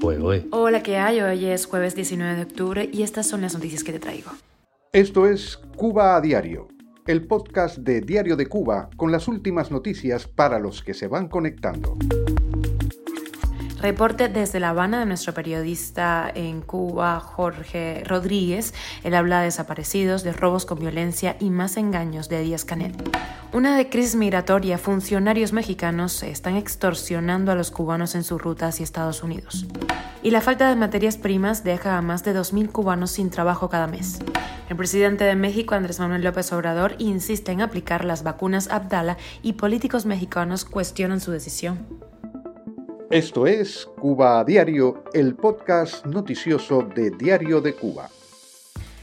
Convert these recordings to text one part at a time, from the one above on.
Hola, ¿qué hay? Hoy es jueves 19 de octubre y estas son las noticias que te traigo. Esto es Cuba a Diario, el podcast de Diario de Cuba con las últimas noticias para los que se van conectando. Reporte desde La Habana de nuestro periodista en Cuba, Jorge Rodríguez. Él habla de desaparecidos, de robos con violencia y más engaños de Díaz Canel. Una de crisis migratoria, funcionarios mexicanos están extorsionando a los cubanos en su ruta hacia Estados Unidos. Y la falta de materias primas deja a más de 2.000 cubanos sin trabajo cada mes. El presidente de México, Andrés Manuel López Obrador, insiste en aplicar las vacunas Abdala y políticos mexicanos cuestionan su decisión. Esto es Cuba a Diario, el podcast noticioso de Diario de Cuba.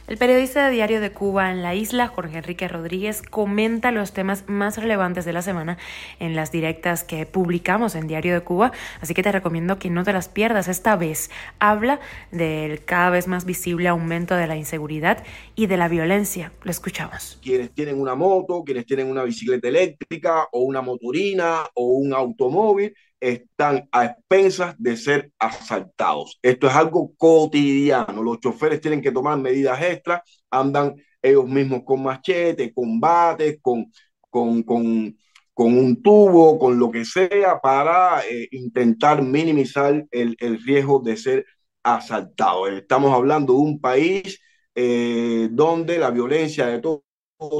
El periodista de Diario de Cuba en la isla, Jorge Enrique Rodríguez, comenta los temas más relevantes de la semana en las directas que publicamos en Diario de Cuba, así que te recomiendo que no te las pierdas. Esta vez habla del cada vez más visible aumento de la inseguridad y de la violencia. Lo escuchamos. Quienes tienen una moto, quienes tienen una bicicleta eléctrica o una motorina o un automóvil, están a expensas de ser asaltados. Esto es algo cotidiano. Los choferes tienen que tomar medidas extras, andan ellos mismos con machete, con bates, con, con, con, con un tubo, con lo que sea, para eh, intentar minimizar el, el, riesgo de ser asaltados. Estamos hablando de un país eh, donde la violencia de todo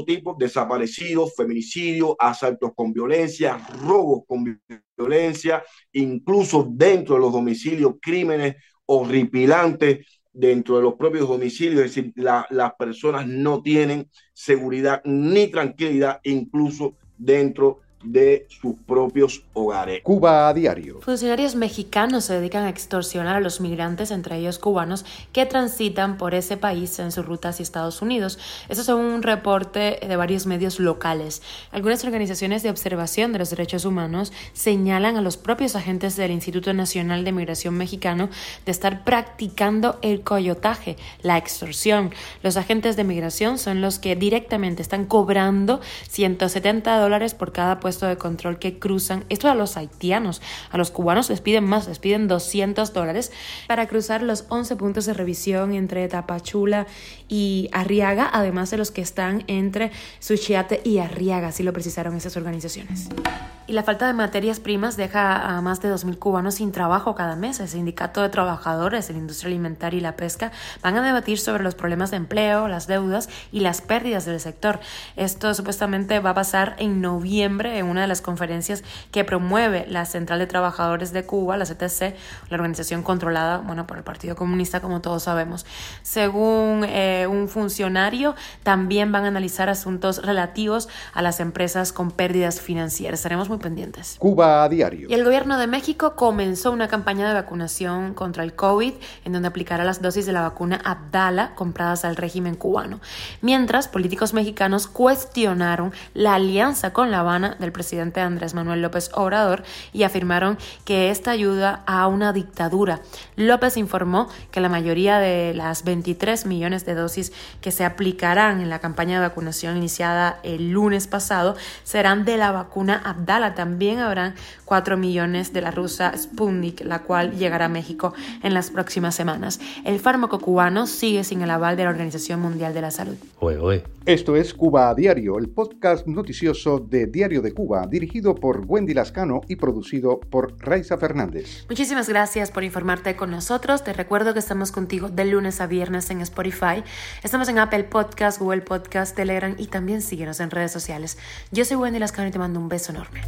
tipo, desaparecidos, feminicidios, asaltos con violencia, robos con violencia, incluso dentro de los domicilios, crímenes horripilantes dentro de los propios domicilios, es decir, la, las personas no tienen seguridad ni tranquilidad, incluso dentro de sus propios hogares. Cuba a diario. Funcionarios mexicanos se dedican a extorsionar a los migrantes, entre ellos cubanos, que transitan por ese país en su ruta hacia Estados Unidos. Eso es un reporte de varios medios locales. Algunas organizaciones de observación de los derechos humanos señalan a los propios agentes del Instituto Nacional de Migración Mexicano de estar practicando el coyotaje, la extorsión. Los agentes de migración son los que directamente están cobrando 170 dólares por cada puesto de control que cruzan. Esto a los haitianos. A los cubanos les piden más, les piden 200 dólares para cruzar los 11 puntos de revisión entre Tapachula y Arriaga, además de los que están entre Suchiate y Arriaga, si lo precisaron esas organizaciones. Y la falta de materias primas deja a más de 2.000 cubanos sin trabajo cada mes. El Sindicato de Trabajadores de la Industria Alimentaria y la Pesca van a debatir sobre los problemas de empleo, las deudas y las pérdidas del sector. Esto supuestamente va a pasar en noviembre en una de las conferencias que promueve la Central de Trabajadores de Cuba, la CTC, la organización controlada bueno, por el Partido Comunista, como todos sabemos. Según eh, un funcionario, también van a analizar asuntos relativos a las empresas con pérdidas financieras. Estaremos pendientes. Cuba a diario. Y el gobierno de México comenzó una campaña de vacunación contra el COVID en donde aplicará las dosis de la vacuna Abdala compradas al régimen cubano. Mientras, políticos mexicanos cuestionaron la alianza con La Habana del presidente Andrés Manuel López Obrador y afirmaron que esta ayuda a una dictadura. López informó que la mayoría de las 23 millones de dosis que se aplicarán en la campaña de vacunación iniciada el lunes pasado serán de la vacuna Abdala también habrá 4 millones de la rusa Sputnik, la cual llegará a México en las próximas semanas. El fármaco cubano sigue sin el aval de la Organización Mundial de la Salud. Esto es Cuba a Diario, el podcast noticioso de Diario de Cuba, dirigido por Wendy Lascano y producido por Raiza Fernández. Muchísimas gracias por informarte con nosotros. Te recuerdo que estamos contigo de lunes a viernes en Spotify. Estamos en Apple Podcast, Google Podcast, Telegram y también síguenos en redes sociales. Yo soy Wendy Lascano y te mando un beso enorme.